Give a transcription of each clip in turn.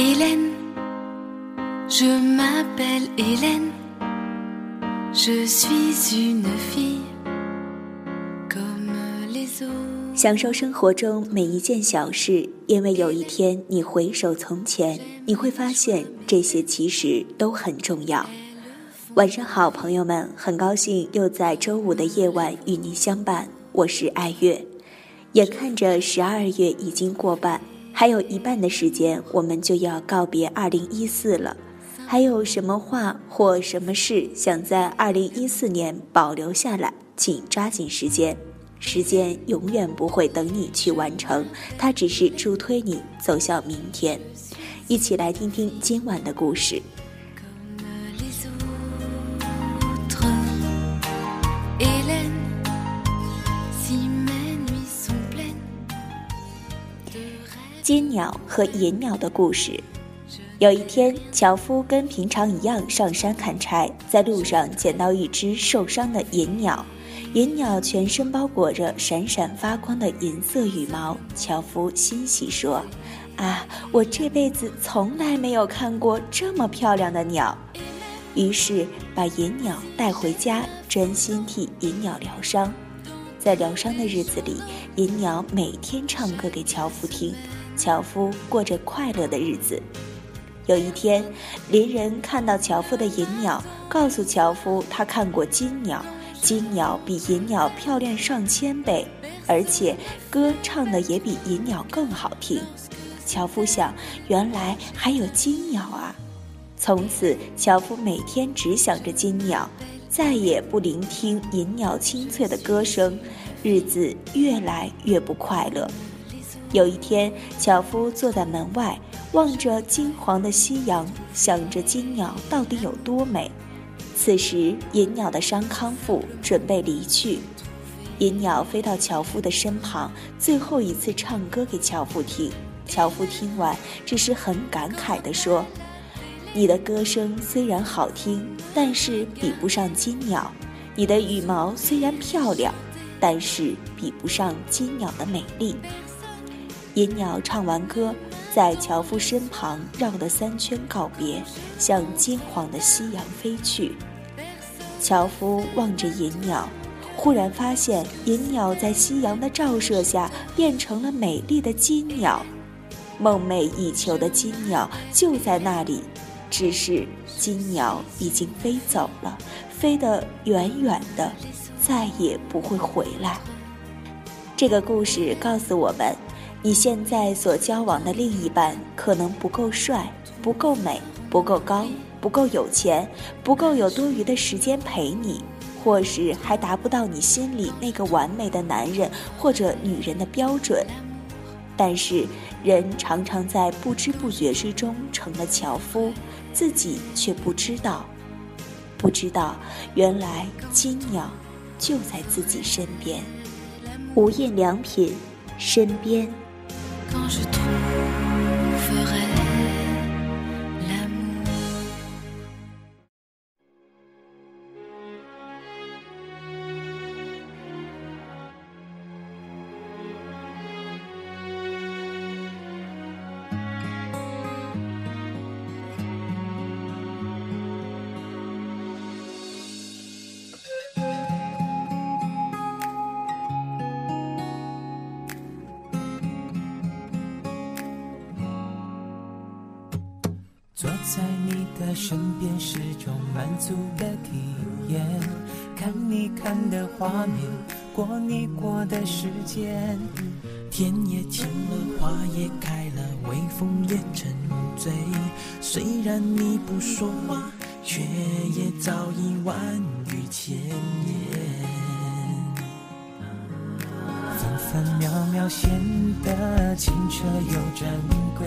Hélène, je m'appelle Hélène, je suis une fille comme les autres. 享受生活中每一件小事，因为有一天你回首从前，你会发现这些其实都很重要。晚上好，朋友们，很高兴又在周五的夜晚与您相伴，我是爱月。眼看着十二月已经过半。还有一半的时间，我们就要告别二零一四了。还有什么话或什么事想在二零一四年保留下来？请抓紧时间，时间永远不会等你去完成，它只是助推你走向明天。一起来听听今晚的故事。金鸟和银鸟的故事。有一天，樵夫跟平常一样上山砍柴，在路上捡到一只受伤的银鸟。银鸟全身包裹着闪闪发光的银色羽毛。樵夫欣喜说：“啊，我这辈子从来没有看过这么漂亮的鸟。”于是把银鸟带回家，专心替银鸟疗伤。在疗伤的日子里，银鸟每天唱歌给樵夫听。樵夫过着快乐的日子。有一天，邻人看到樵夫的银鸟，告诉樵夫他看过金鸟，金鸟比银鸟漂亮上千倍，而且歌唱的也比银鸟更好听。樵夫想，原来还有金鸟啊！从此，樵夫每天只想着金鸟，再也不聆听银鸟清脆的歌声，日子越来越不快乐。有一天，樵夫坐在门外，望着金黄的夕阳，想着金鸟到底有多美。此时，银鸟的伤康复，准备离去。银鸟飞到樵夫的身旁，最后一次唱歌给樵夫听。樵夫听完，只是很感慨地说：“你的歌声虽然好听，但是比不上金鸟；你的羽毛虽然漂亮，但是比不上金鸟的美丽。”银鸟唱完歌，在樵夫身旁绕了三圈告别，向金黄的夕阳飞去。樵夫望着银鸟，忽然发现银鸟在夕阳的照射下变成了美丽的金鸟，梦寐以求的金鸟就在那里，只是金鸟已经飞走了，飞得远远的，再也不会回来。这个故事告诉我们。你现在所交往的另一半可能不够帅，不够美，不够高，不够有钱，不够有多余的时间陪你，或是还达不到你心里那个完美的男人或者女人的标准。但是，人常常在不知不觉之中成了樵夫，自己却不知道，不知道原来金鸟就在自己身边。无印良品，身边。Quand je trouverai 在你的身边是种满足的体验，看你看的画面，过你过的时间，天也晴了，花也开了，微风也沉醉。虽然你不说话，却也早已万语千言。分分秒秒显得清澈又珍贵。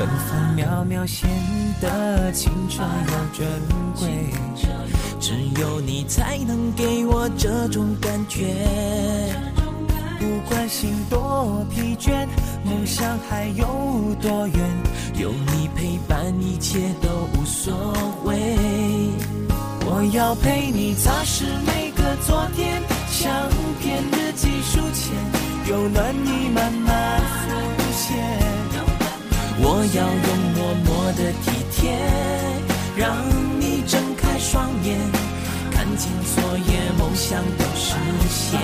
分分秒秒显得青春又珍贵。只有你才能给我这种感觉。不管心多疲倦，梦想还有多远，有你陪伴，一切都无所谓。我要陪你擦拭每个昨天，相片日记书签，有暖意慢慢。我要用默默的体贴，让你睁开双眼。看见昨夜梦想都实现，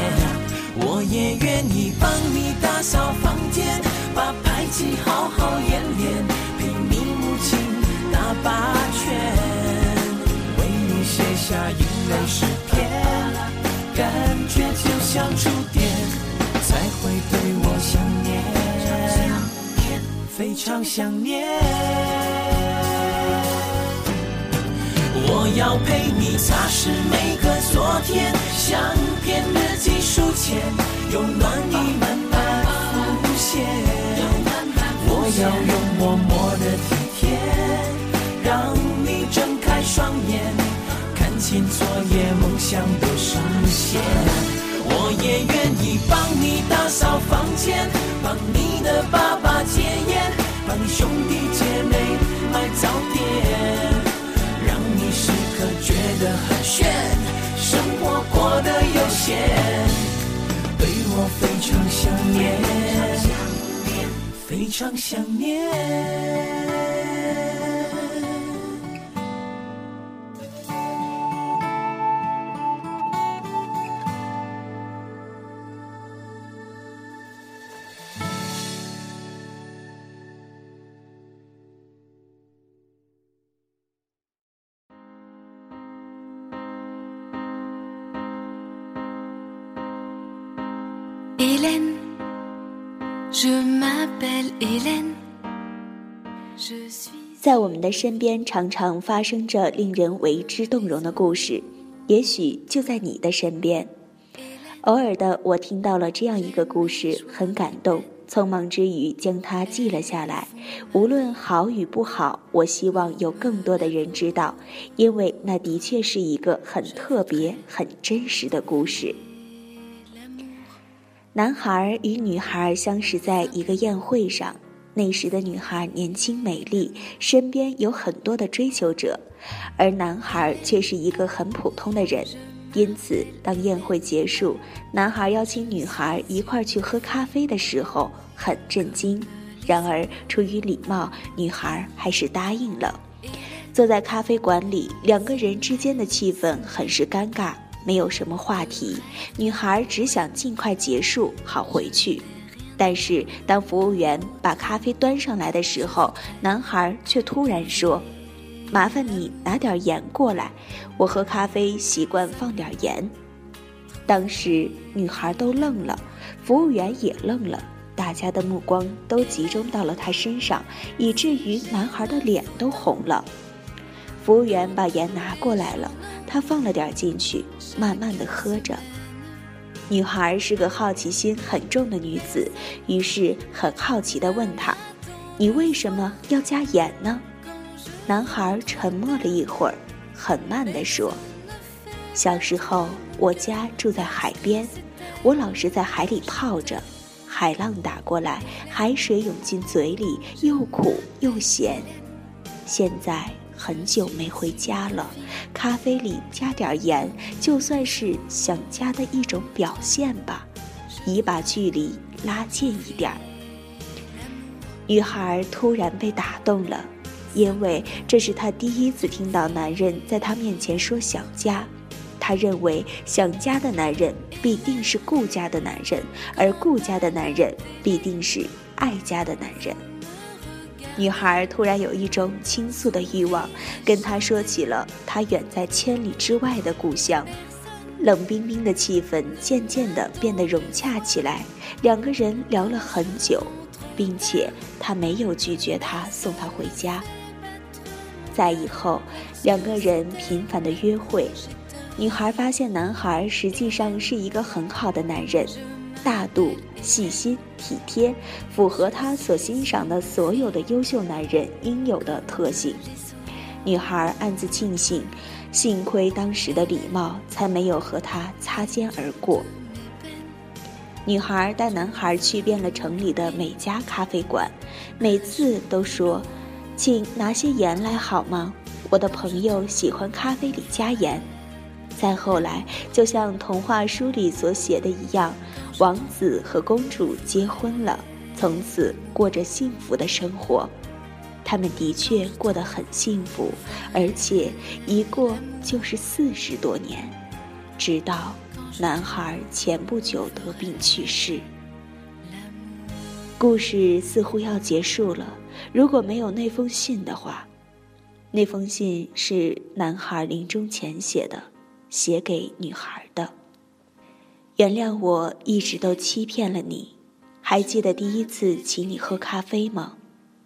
我也愿意帮你打扫房间，把排挤好好演练，陪你母亲打八拳，为你写下英美诗篇，感觉就像触非常想念。我要陪你擦拭每个昨天，相片日记书签，有暖意慢慢浮现。我要用默默的体贴，让你睁开双眼，看清昨夜梦想都实现。我也愿意帮你打扫房间，你的爸爸戒烟，帮你兄弟姐妹买早点。让你时刻觉得很炫，生活过得悠闲，对我非常想念，非常想念。在我们的身边，常常发生着令人为之动容的故事，也许就在你的身边。偶尔的，我听到了这样一个故事，很感动，匆忙之余将它记了下来。无论好与不好，我希望有更多的人知道，因为那的确是一个很特别、很真实的故事。男孩与女孩相识在一个宴会上。那时的女孩年轻美丽，身边有很多的追求者，而男孩却是一个很普通的人。因此，当宴会结束，男孩邀请女孩一块去喝咖啡的时候，很震惊。然而，出于礼貌，女孩还是答应了。坐在咖啡馆里，两个人之间的气氛很是尴尬，没有什么话题。女孩只想尽快结束，好回去。但是，当服务员把咖啡端上来的时候，男孩却突然说：“麻烦你拿点盐过来，我喝咖啡习惯放点盐。”当时，女孩都愣了，服务员也愣了，大家的目光都集中到了他身上，以至于男孩的脸都红了。服务员把盐拿过来了，他放了点进去，慢慢的喝着。女孩是个好奇心很重的女子，于是很好奇地问他：“你为什么要加盐呢？”男孩沉默了一会儿，很慢地说：“小时候我家住在海边，我老是在海里泡着，海浪打过来，海水涌进嘴里，又苦又咸。现在很久没回家了，咖啡里加点盐，就算是想家的一种表现吧，以把距离拉近一点。女孩突然被打动了，因为这是她第一次听到男人在她面前说想家。她认为想家的男人必定是顾家的男人，而顾家的男人必定是爱家的男人。女孩突然有一种倾诉的欲望，跟他说起了她远在千里之外的故乡。冷冰冰的气氛渐渐地变得融洽起来，两个人聊了很久，并且他没有拒绝他送她回家。在以后，两个人频繁的约会。女孩发现，男孩实际上是一个很好的男人，大度、细心、体贴，符合她所欣赏的所有的优秀男人应有的特性。女孩暗自庆幸，幸亏当时的礼貌，才没有和他擦肩而过。女孩带男孩去遍了城里的每家咖啡馆，每次都说：“请拿些盐来好吗？我的朋友喜欢咖啡里加盐。”再后来，就像童话书里所写的一样，王子和公主结婚了，从此过着幸福的生活。他们的确过得很幸福，而且一过就是四十多年，直到男孩前不久得病去世。故事似乎要结束了，如果没有那封信的话，那封信是男孩临终前写的。写给女孩的。原谅我一直都欺骗了你。还记得第一次请你喝咖啡吗？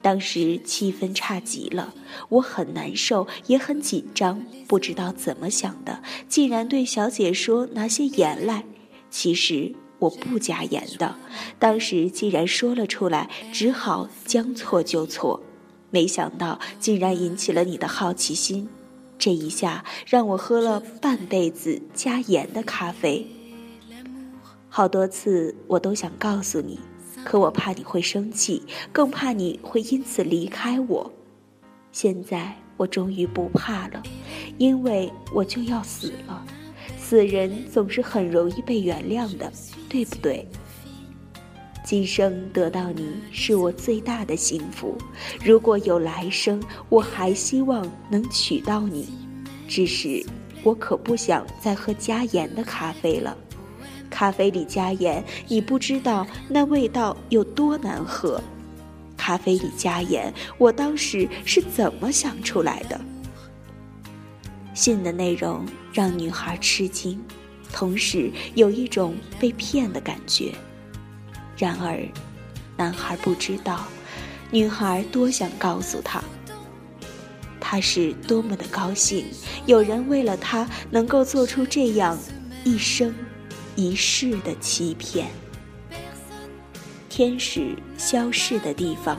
当时气氛差极了，我很难受，也很紧张，不知道怎么想的，竟然对小姐说拿些盐来。其实我不加盐的，当时既然说了出来，只好将错就错。没想到竟然引起了你的好奇心。这一下让我喝了半辈子加盐的咖啡。好多次我都想告诉你，可我怕你会生气，更怕你会因此离开我。现在我终于不怕了，因为我就要死了。死人总是很容易被原谅的，对不对？今生得到你是我最大的幸福，如果有来生，我还希望能娶到你。只是，我可不想再喝加盐的咖啡了。咖啡里加盐，你不知道那味道有多难喝。咖啡里加盐，我当时是怎么想出来的？信的内容让女孩吃惊，同时有一种被骗的感觉。然而，男孩不知道，女孩多想告诉他，他是多么的高兴，有人为了他能够做出这样一生一世的欺骗。天使消逝的地方。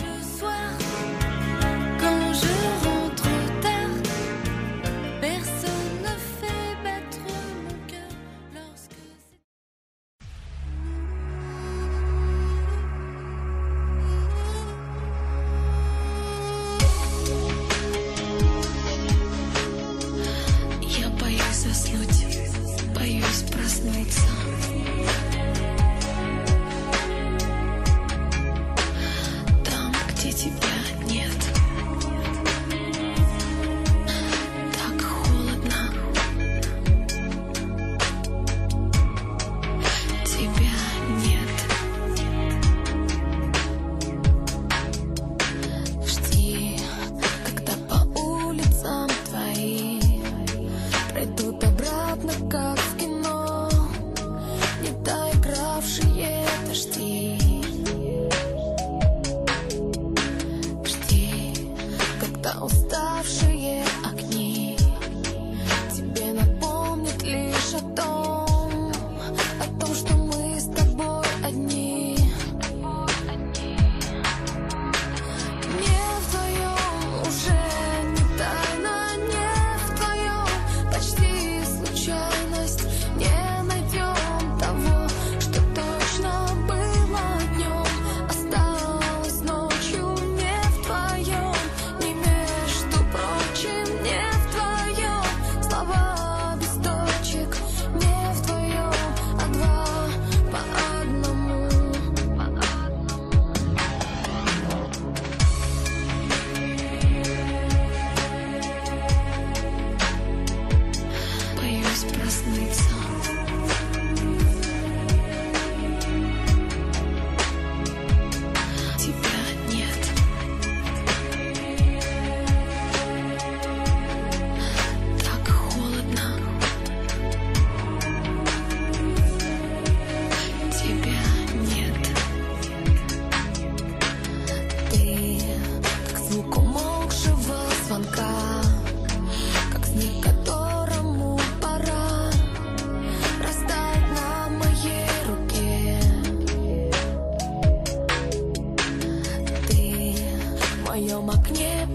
znajomak nie.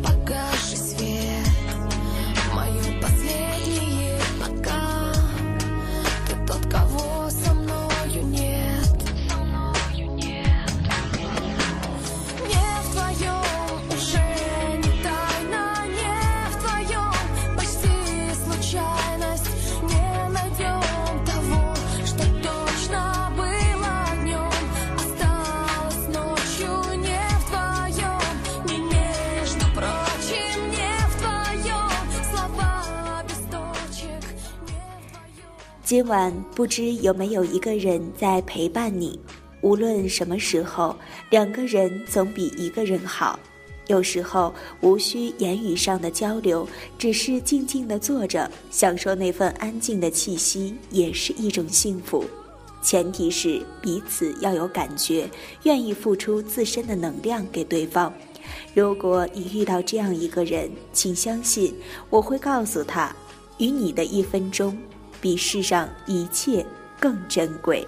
今晚不知有没有一个人在陪伴你？无论什么时候，两个人总比一个人好。有时候无需言语上的交流，只是静静的坐着，享受那份安静的气息，也是一种幸福。前提是彼此要有感觉，愿意付出自身的能量给对方。如果你遇到这样一个人，请相信，我会告诉他，与你的一分钟。比世上一切更珍贵。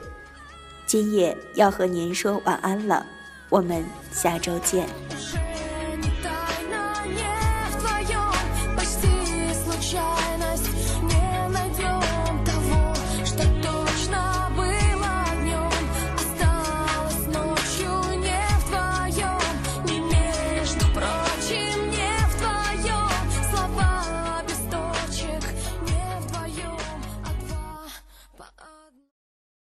今夜要和您说晚安了，我们下周见。